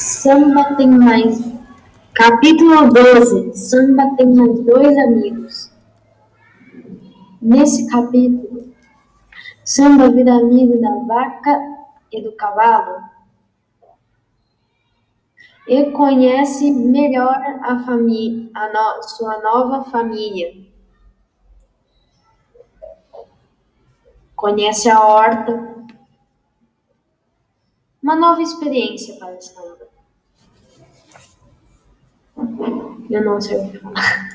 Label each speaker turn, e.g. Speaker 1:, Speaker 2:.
Speaker 1: Samba tem mais. Capítulo 12. Samba tem mais dois amigos. Nesse capítulo, Samba vira amigo da vaca e do cavalo e conhece melhor a família, a no, sua nova família. Conhece a horta. Uma nova experiência para Samba. Eu não sei o que falar.